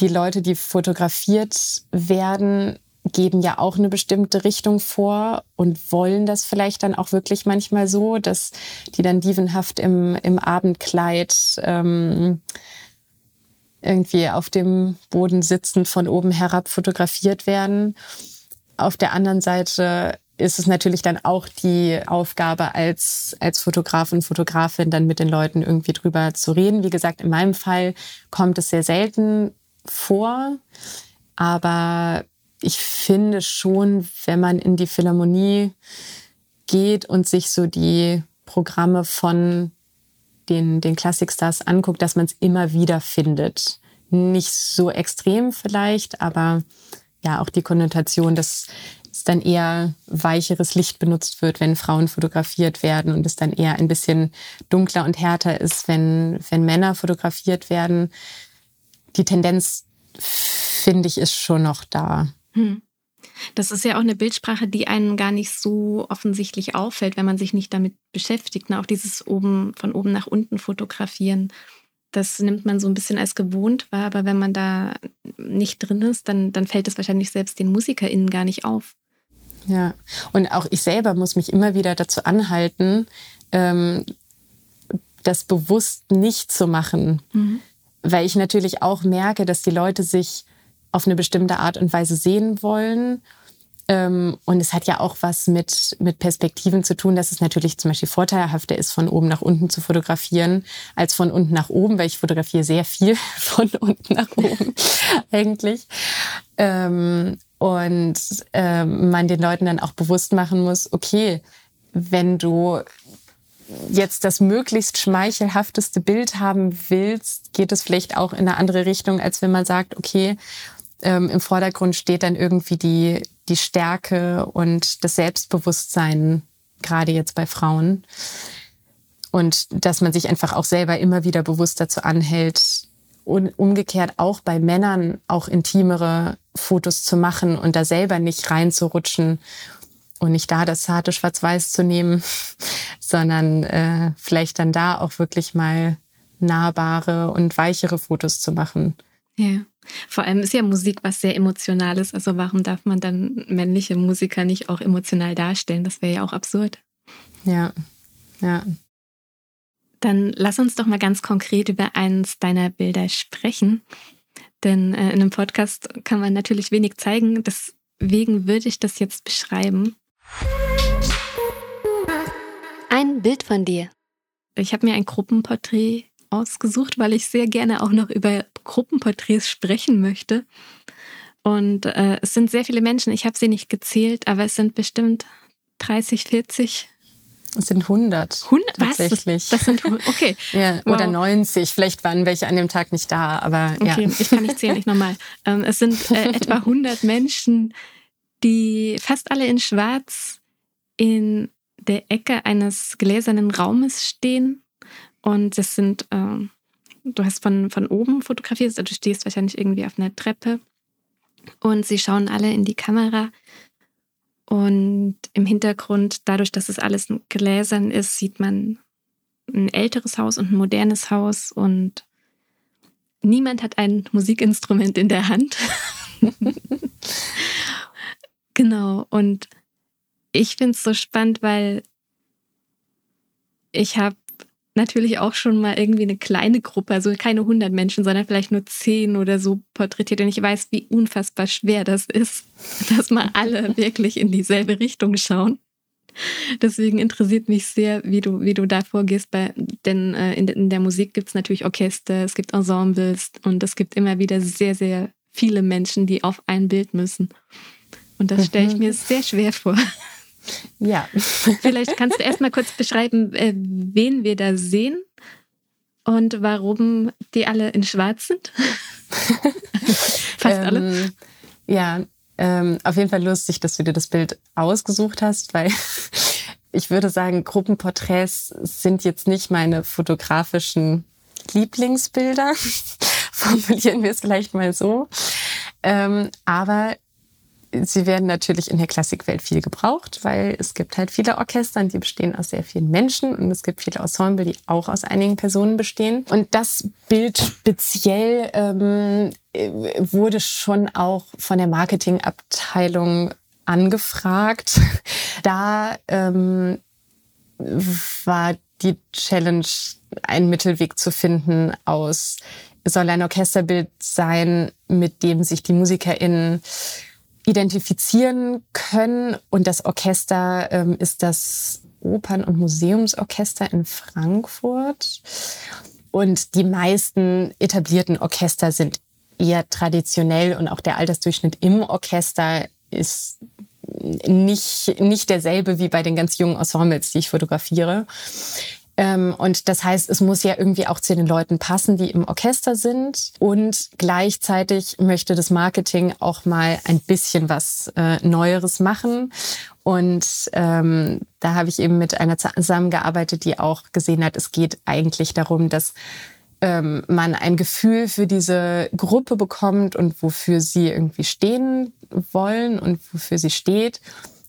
Speaker 2: die Leute, die fotografiert werden, geben ja auch eine bestimmte Richtung vor und wollen das vielleicht dann auch wirklich manchmal so, dass die dann dievenhaft im, im Abendkleid ähm, irgendwie auf dem Boden sitzend von oben herab fotografiert werden. Auf der anderen Seite ist es natürlich dann auch die Aufgabe als, als Fotograf und Fotografin dann mit den Leuten irgendwie drüber zu reden. Wie gesagt, in meinem Fall kommt es sehr selten vor, aber ich finde schon, wenn man in die Philharmonie geht und sich so die Programme von den, den Klassikstars anguckt, dass man es immer wieder findet. Nicht so extrem vielleicht, aber ja, auch die Konnotation, dass es dann eher weicheres Licht benutzt wird, wenn Frauen fotografiert werden und es dann eher ein bisschen dunkler und härter ist, wenn, wenn Männer fotografiert werden. Die Tendenz, finde ich, ist schon noch da. Hm.
Speaker 1: Das ist ja auch eine Bildsprache, die einem gar nicht so offensichtlich auffällt, wenn man sich nicht damit beschäftigt. Ne? Auch dieses oben von oben nach unten fotografieren, das nimmt man so ein bisschen als gewohnt wahr, aber wenn man da nicht drin ist, dann, dann fällt es wahrscheinlich selbst den MusikerInnen gar nicht auf.
Speaker 2: Ja, und auch ich selber muss mich immer wieder dazu anhalten, ähm, das bewusst nicht zu machen, mhm. weil ich natürlich auch merke, dass die Leute sich auf eine bestimmte Art und Weise sehen wollen. Ähm, und es hat ja auch was mit, mit Perspektiven zu tun, dass es natürlich zum Beispiel vorteilhafter ist, von oben nach unten zu fotografieren, als von unten nach oben, weil ich fotografiere sehr viel von unten nach oben eigentlich. Ähm, und ähm, man den Leuten dann auch bewusst machen muss, okay, wenn du jetzt das möglichst schmeichelhafteste Bild haben willst, geht es vielleicht auch in eine andere Richtung, als wenn man sagt, okay, ähm, im Vordergrund steht dann irgendwie die, die Stärke und das Selbstbewusstsein, gerade jetzt bei Frauen. Und dass man sich einfach auch selber immer wieder bewusst dazu anhält, und umgekehrt auch bei Männern auch intimere Fotos zu machen und da selber nicht reinzurutschen und nicht da das zarte Schwarz-Weiß zu nehmen, sondern äh, vielleicht dann da auch wirklich mal nahbare und weichere Fotos zu machen.
Speaker 1: Ja. Vor allem ist ja Musik was sehr Emotionales. Also warum darf man dann männliche Musiker nicht auch emotional darstellen? Das wäre ja auch absurd.
Speaker 2: Ja, ja.
Speaker 1: Dann lass uns doch mal ganz konkret über eines deiner Bilder sprechen. Denn äh, in einem Podcast kann man natürlich wenig zeigen. Deswegen würde ich das jetzt beschreiben. Ein Bild von dir. Ich habe mir ein Gruppenporträt ausgesucht, weil ich sehr gerne auch noch über Gruppenporträts sprechen möchte. Und äh, es sind sehr viele Menschen, ich habe sie nicht gezählt, aber es sind bestimmt 30, 40.
Speaker 2: Es sind 100.
Speaker 1: 100? Tatsächlich. Was? Das sind okay.
Speaker 2: ja, wow. Oder 90. Vielleicht waren welche an dem Tag nicht da, aber
Speaker 1: okay, ja. ich kann nicht zählen, nicht nochmal. Ähm, es sind äh, etwa 100 Menschen, die fast alle in Schwarz in der Ecke eines gläsernen Raumes stehen und das sind, äh, du hast von, von oben fotografiert, also du stehst wahrscheinlich irgendwie auf einer Treppe und sie schauen alle in die Kamera. Und im Hintergrund, dadurch, dass es alles gläsern ist, sieht man ein älteres Haus und ein modernes Haus und niemand hat ein Musikinstrument in der Hand. genau. Und ich finde es so spannend, weil ich habe natürlich auch schon mal irgendwie eine kleine Gruppe, also keine 100 Menschen, sondern vielleicht nur 10 oder so porträtiert. Und ich weiß, wie unfassbar schwer das ist, dass mal alle wirklich in dieselbe Richtung schauen. Deswegen interessiert mich sehr, wie du, wie du da vorgehst, bei, denn äh, in, in der Musik gibt es natürlich Orchester, es gibt Ensembles und es gibt immer wieder sehr, sehr viele Menschen, die auf ein Bild müssen. Und das stelle ich mhm. mir sehr schwer vor.
Speaker 2: Ja.
Speaker 1: Vielleicht kannst du erstmal kurz beschreiben, äh, wen wir da sehen und warum die alle in Schwarz sind.
Speaker 2: Fast alle. Ähm, ja, ähm, auf jeden Fall lustig, dass du dir das Bild ausgesucht hast, weil ich würde sagen, Gruppenporträts sind jetzt nicht meine fotografischen Lieblingsbilder. Formulieren wir es vielleicht mal so. Ähm, aber sie werden natürlich in der Klassikwelt viel gebraucht, weil es gibt halt viele Orchester, die bestehen aus sehr vielen Menschen und es gibt viele Ensemble, die auch aus einigen Personen bestehen. Und das Bild speziell ähm, wurde schon auch von der Marketingabteilung angefragt. Da ähm, war die Challenge, einen Mittelweg zu finden aus, soll ein Orchesterbild sein, mit dem sich die MusikerInnen identifizieren können. Und das Orchester ähm, ist das Opern- und Museumsorchester in Frankfurt. Und die meisten etablierten Orchester sind eher traditionell und auch der Altersdurchschnitt im Orchester ist nicht, nicht derselbe wie bei den ganz jungen Ensembles, die ich fotografiere. Ähm, und das heißt, es muss ja irgendwie auch zu den Leuten passen, die im Orchester sind. Und gleichzeitig möchte das Marketing auch mal ein bisschen was äh, Neueres machen. Und ähm, da habe ich eben mit einer zusammengearbeitet, die auch gesehen hat, es geht eigentlich darum, dass ähm, man ein Gefühl für diese Gruppe bekommt und wofür sie irgendwie stehen wollen und wofür sie steht.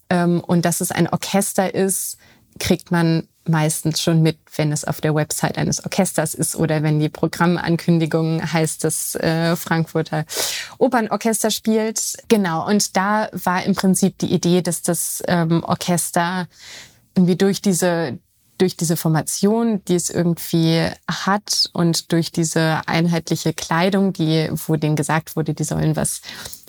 Speaker 2: Ähm, und dass es ein Orchester ist, kriegt man meistens schon mit, wenn es auf der Website eines Orchesters ist oder wenn die Programmankündigung heißt, dass äh, Frankfurter Opernorchester spielt. Genau, und da war im Prinzip die Idee, dass das ähm, Orchester irgendwie durch diese durch diese Formation, die es irgendwie hat und durch diese einheitliche Kleidung, die, wo denen gesagt wurde, die sollen was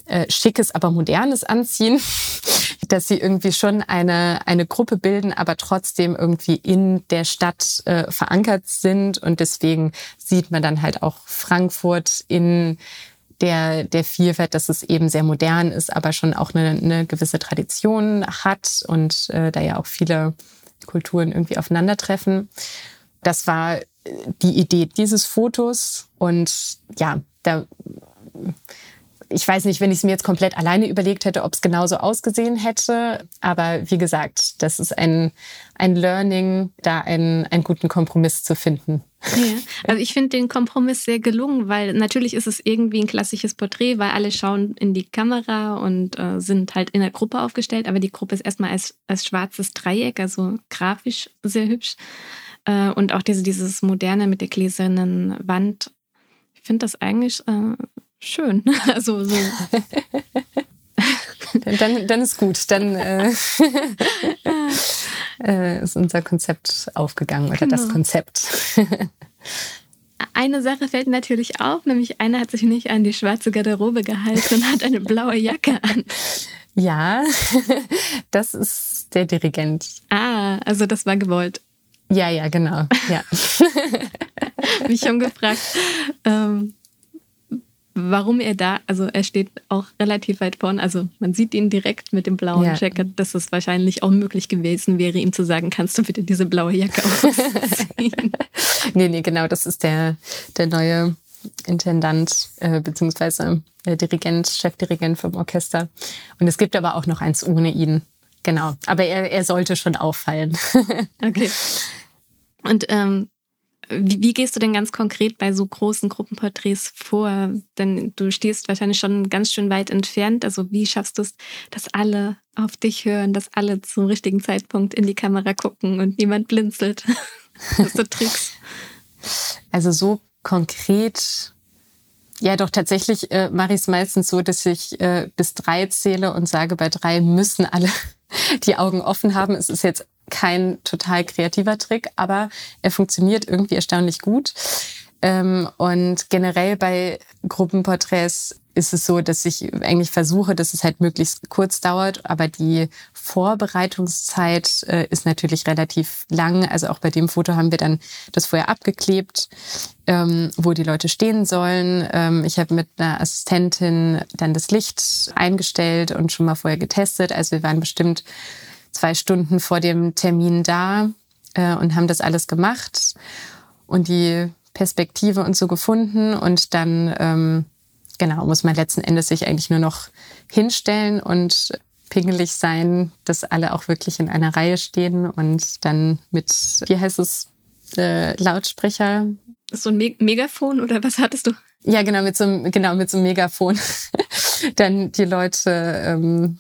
Speaker 2: äh, Schickes, aber Modernes anziehen, dass sie irgendwie schon eine, eine Gruppe bilden, aber trotzdem irgendwie in der Stadt äh, verankert sind. Und deswegen sieht man dann halt auch Frankfurt in der, der Vielfalt, dass es eben sehr modern ist, aber schon auch eine, eine gewisse Tradition hat und äh, da ja auch viele Kulturen irgendwie aufeinandertreffen. Das war die Idee dieses Fotos und ja, da ich weiß nicht, wenn ich es mir jetzt komplett alleine überlegt hätte, ob es genauso ausgesehen hätte. Aber wie gesagt, das ist ein, ein Learning, da einen, einen guten Kompromiss zu finden.
Speaker 1: Ja, also ich finde den Kompromiss sehr gelungen, weil natürlich ist es irgendwie ein klassisches Porträt, weil alle schauen in die Kamera und äh, sind halt in der Gruppe aufgestellt, aber die Gruppe ist erstmal als, als schwarzes Dreieck, also grafisch sehr hübsch. Äh, und auch diese, dieses Moderne mit der gläsernen Wand. Ich finde das eigentlich äh, schön. Also so.
Speaker 2: dann, dann ist gut. Dann äh, äh, ist unser Konzept aufgegangen oder genau. das Konzept.
Speaker 1: Eine Sache fällt natürlich auf, nämlich einer hat sich nicht an die schwarze Garderobe gehalten und hat eine blaue Jacke an.
Speaker 2: Ja, das ist der Dirigent.
Speaker 1: Ah, also das war gewollt.
Speaker 2: Ja, ja, genau. Ja.
Speaker 1: Mich schon gefragt. Ähm, warum er da, also er steht auch relativ weit vorne, also man sieht ihn direkt mit dem blauen ja. Jacket, dass es wahrscheinlich auch möglich gewesen wäre, ihm zu sagen, kannst du bitte diese blaue Jacke ausziehen?
Speaker 2: nee, nee, genau, das ist der, der neue Intendant äh, beziehungsweise äh, Dirigent, Chefdirigent vom Orchester. Und es gibt aber auch noch eins ohne ihn. Genau, aber er, er sollte schon auffallen.
Speaker 1: okay. Und ähm, wie, wie, gehst du denn ganz konkret bei so großen Gruppenporträts vor? Denn du stehst wahrscheinlich schon ganz schön weit entfernt. Also wie schaffst du es, dass alle auf dich hören, dass alle zum richtigen Zeitpunkt in die Kamera gucken und niemand blinzelt? Hast du Tricks?
Speaker 2: Also so konkret ja, doch tatsächlich äh, mache ich es meistens so, dass ich äh, bis drei zähle und sage, bei drei müssen alle die Augen offen haben. Es ist jetzt kein total kreativer Trick, aber er funktioniert irgendwie erstaunlich gut. Ähm, und generell bei Gruppenporträts ist es so, dass ich eigentlich versuche, dass es halt möglichst kurz dauert, aber die Vorbereitungszeit äh, ist natürlich relativ lang. Also auch bei dem Foto haben wir dann das vorher abgeklebt, ähm, wo die Leute stehen sollen. Ähm, ich habe mit einer Assistentin dann das Licht eingestellt und schon mal vorher getestet. Also wir waren bestimmt zwei Stunden vor dem Termin da äh, und haben das alles gemacht und die Perspektive und so gefunden und dann ähm, genau, muss man letzten Endes sich eigentlich nur noch hinstellen und pingelig sein, dass alle auch wirklich in einer Reihe stehen und dann mit, wie heißt es, äh, Lautsprecher.
Speaker 1: So ein Me Megafon oder was hattest du?
Speaker 2: Ja, genau, mit so einem, genau, mit so einem Megafon. dann die Leute, ähm,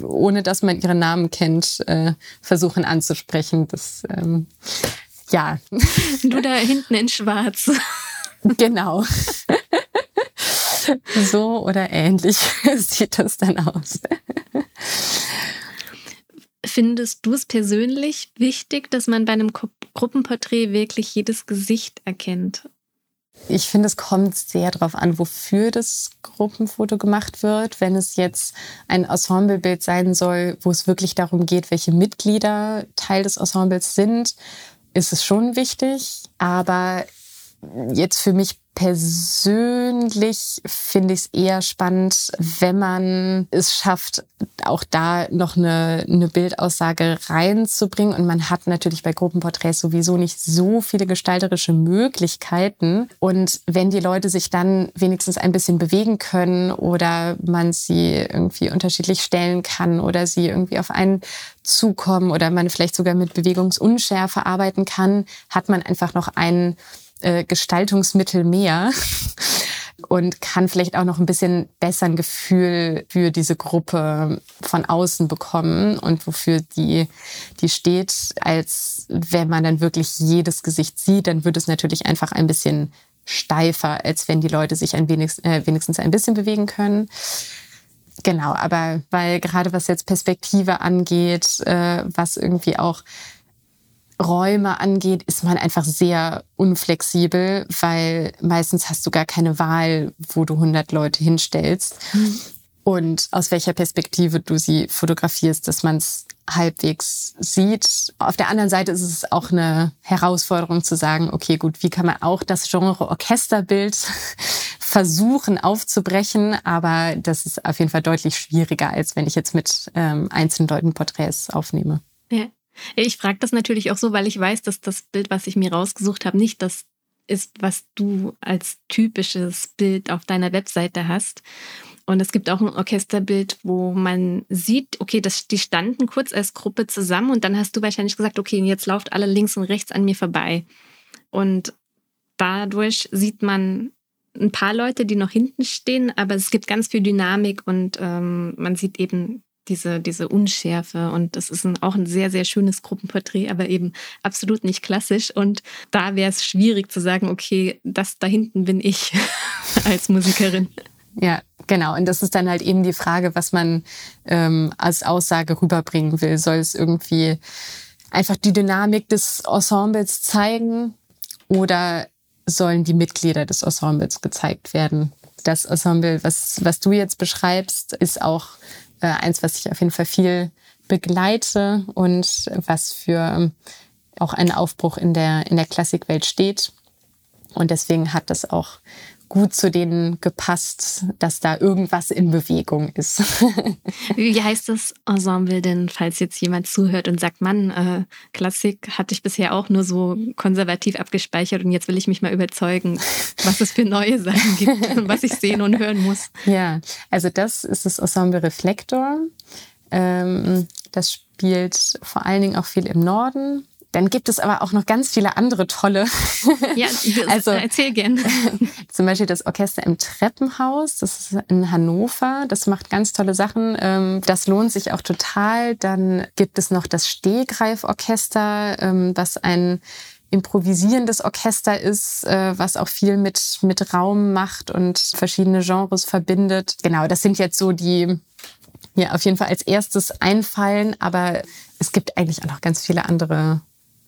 Speaker 2: ohne dass man ihren Namen kennt, äh, versuchen anzusprechen. Das, ähm, ja.
Speaker 1: Du da hinten in Schwarz.
Speaker 2: genau. so oder ähnlich sieht das dann aus.
Speaker 1: Findest du es persönlich wichtig, dass man bei einem Gruppenporträt wirklich jedes Gesicht erkennt?
Speaker 2: Ich finde, es kommt sehr darauf an, wofür das Gruppenfoto gemacht wird. Wenn es jetzt ein Ensemblebild sein soll, wo es wirklich darum geht, welche Mitglieder Teil des Ensembles sind, ist es schon wichtig. Aber jetzt für mich Persönlich finde ich es eher spannend, wenn man es schafft, auch da noch eine, eine Bildaussage reinzubringen. Und man hat natürlich bei Gruppenporträts sowieso nicht so viele gestalterische Möglichkeiten. Und wenn die Leute sich dann wenigstens ein bisschen bewegen können oder man sie irgendwie unterschiedlich stellen kann oder sie irgendwie auf einen zukommen oder man vielleicht sogar mit Bewegungsunschärfe arbeiten kann, hat man einfach noch einen äh, Gestaltungsmittel mehr und kann vielleicht auch noch ein bisschen besser ein Gefühl für diese Gruppe von außen bekommen und wofür die, die steht, als wenn man dann wirklich jedes Gesicht sieht, dann wird es natürlich einfach ein bisschen steifer, als wenn die Leute sich ein wenigstens, äh, wenigstens ein bisschen bewegen können. Genau, aber weil gerade was jetzt Perspektive angeht, äh, was irgendwie auch Räume angeht, ist man einfach sehr unflexibel, weil meistens hast du gar keine Wahl, wo du 100 Leute hinstellst. Mhm. Und aus welcher Perspektive du sie fotografierst, dass man es halbwegs sieht. Auf der anderen Seite ist es auch eine Herausforderung zu sagen, okay, gut, wie kann man auch das Genre Orchesterbild versuchen aufzubrechen, aber das ist auf jeden Fall deutlich schwieriger, als wenn ich jetzt mit ähm, einzelnen Leuten Porträts aufnehme.
Speaker 1: Ja. Ich frage das natürlich auch so, weil ich weiß, dass das Bild, was ich mir rausgesucht habe, nicht das ist, was du als typisches Bild auf deiner Webseite hast. Und es gibt auch ein Orchesterbild, wo man sieht, okay, das, die standen kurz als Gruppe zusammen und dann hast du wahrscheinlich gesagt, okay, jetzt lauft alle links und rechts an mir vorbei. Und dadurch sieht man ein paar Leute, die noch hinten stehen, aber es gibt ganz viel Dynamik und ähm, man sieht eben diese, diese Unschärfe. Und das ist ein, auch ein sehr, sehr schönes Gruppenporträt, aber eben absolut nicht klassisch. Und da wäre es schwierig zu sagen, okay, das da hinten bin ich als Musikerin.
Speaker 2: Ja, genau. Und das ist dann halt eben die Frage, was man ähm, als Aussage rüberbringen will. Soll es irgendwie einfach die Dynamik des Ensembles zeigen oder sollen die Mitglieder des Ensembles gezeigt werden? Das Ensemble, was, was du jetzt beschreibst, ist auch äh, eins, was ich auf jeden Fall viel begleite und was für auch einen Aufbruch in der, in der Klassikwelt steht. Und deswegen hat das auch gut zu denen gepasst, dass da irgendwas in Bewegung ist.
Speaker 1: Wie heißt das Ensemble denn, falls jetzt jemand zuhört und sagt, Mann, äh, Klassik hatte ich bisher auch nur so konservativ abgespeichert und jetzt will ich mich mal überzeugen, was es für neue Sachen gibt und was ich sehen und hören muss.
Speaker 2: Ja, also das ist das Ensemble Reflektor. Ähm, das spielt vor allen Dingen auch viel im Norden dann gibt es aber auch noch ganz viele andere tolle.
Speaker 1: Ja, also erzähl gern.
Speaker 2: Zum Beispiel das Orchester im Treppenhaus, das ist in Hannover. Das macht ganz tolle Sachen. Ähm, das lohnt sich auch total. Dann gibt es noch das Stehgreiforchester, ähm, was ein improvisierendes Orchester ist, äh, was auch viel mit, mit Raum macht und verschiedene Genres verbindet. Genau, das sind jetzt so die, mir auf jeden Fall als erstes einfallen, aber es gibt eigentlich auch noch ganz viele andere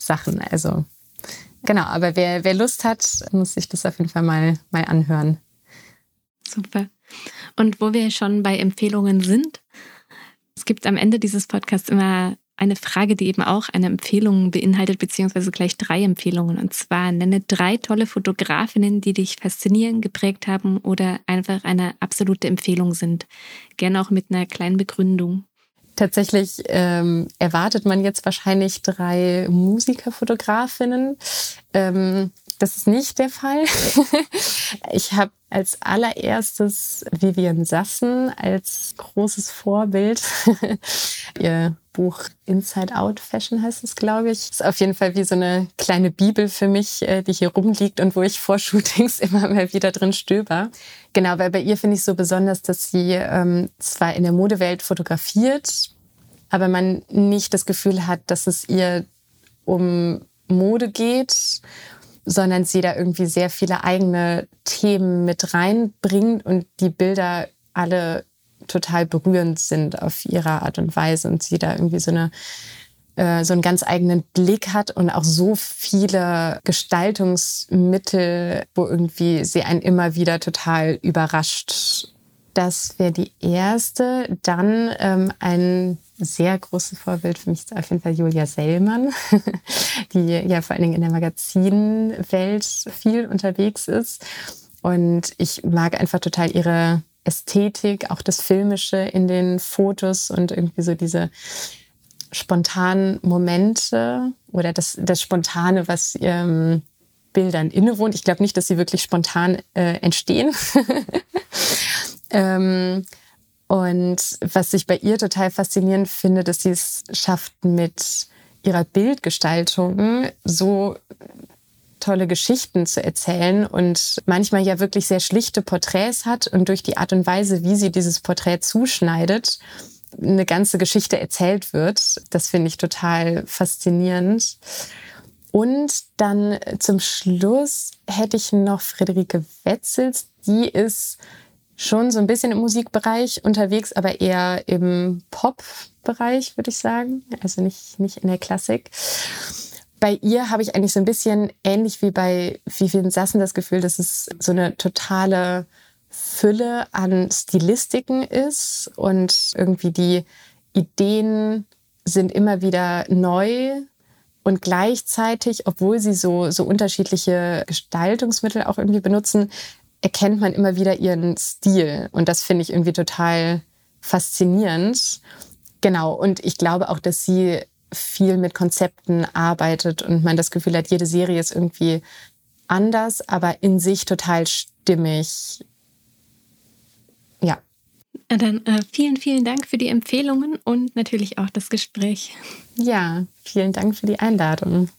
Speaker 2: Sachen. Also genau, aber wer, wer Lust hat, muss sich das auf jeden Fall mal, mal anhören.
Speaker 1: Super. Und wo wir schon bei Empfehlungen sind, es gibt am Ende dieses Podcasts immer eine Frage, die eben auch eine Empfehlung beinhaltet, beziehungsweise gleich drei Empfehlungen. Und zwar nenne drei tolle Fotografinnen, die dich faszinieren, geprägt haben oder einfach eine absolute Empfehlung sind. Gerne auch mit einer kleinen Begründung.
Speaker 2: Tatsächlich ähm, erwartet man jetzt wahrscheinlich drei Musikerfotografinnen. Ähm, das ist nicht der Fall. ich habe als allererstes Vivian Sassen als großes Vorbild. Ihr Buch Inside Out Fashion heißt es, glaube ich. Ist auf jeden Fall wie so eine kleine Bibel für mich, äh, die hier rumliegt und wo ich vor Shootings immer mal wieder drin stöber. Genau, weil bei ihr finde ich so besonders, dass sie ähm, zwar in der Modewelt fotografiert, aber man nicht das Gefühl hat, dass es ihr um Mode geht sondern sie da irgendwie sehr viele eigene Themen mit reinbringt und die Bilder alle total berührend sind auf ihre Art und Weise und sie da irgendwie so eine äh, so einen ganz eigenen Blick hat und auch so viele Gestaltungsmittel, wo irgendwie sie einen immer wieder total überrascht. Das wäre die erste. Dann ähm, ein sehr großes Vorbild für mich ist auf jeden Fall Julia Sellmann, die ja vor allen Dingen in der Magazinwelt viel unterwegs ist. Und ich mag einfach total ihre Ästhetik, auch das Filmische in den Fotos und irgendwie so diese spontanen Momente oder das, das Spontane, was ihren Bildern innewohnt. Ich glaube nicht, dass sie wirklich spontan äh, entstehen. ähm, und was ich bei ihr total faszinierend finde, dass sie es schafft, mit ihrer Bildgestaltung so tolle Geschichten zu erzählen und manchmal ja wirklich sehr schlichte Porträts hat und durch die Art und Weise, wie sie dieses Porträt zuschneidet, eine ganze Geschichte erzählt wird. Das finde ich total faszinierend. Und dann zum Schluss hätte ich noch Friederike Wetzels. Die ist schon so ein bisschen im Musikbereich unterwegs, aber eher im Pop-Bereich, würde ich sagen. Also nicht, nicht in der Klassik. Bei ihr habe ich eigentlich so ein bisschen ähnlich wie bei Vivian Sassen das Gefühl, dass es so eine totale Fülle an Stilistiken ist und irgendwie die Ideen sind immer wieder neu und gleichzeitig, obwohl sie so, so unterschiedliche Gestaltungsmittel auch irgendwie benutzen, erkennt man immer wieder ihren Stil. Und das finde ich irgendwie total faszinierend. Genau. Und ich glaube auch, dass sie viel mit Konzepten arbeitet und man das Gefühl hat, jede Serie ist irgendwie anders, aber in sich total stimmig. Ja.
Speaker 1: Dann äh, vielen, vielen Dank für die Empfehlungen und natürlich auch das Gespräch.
Speaker 2: Ja, vielen Dank für die Einladung.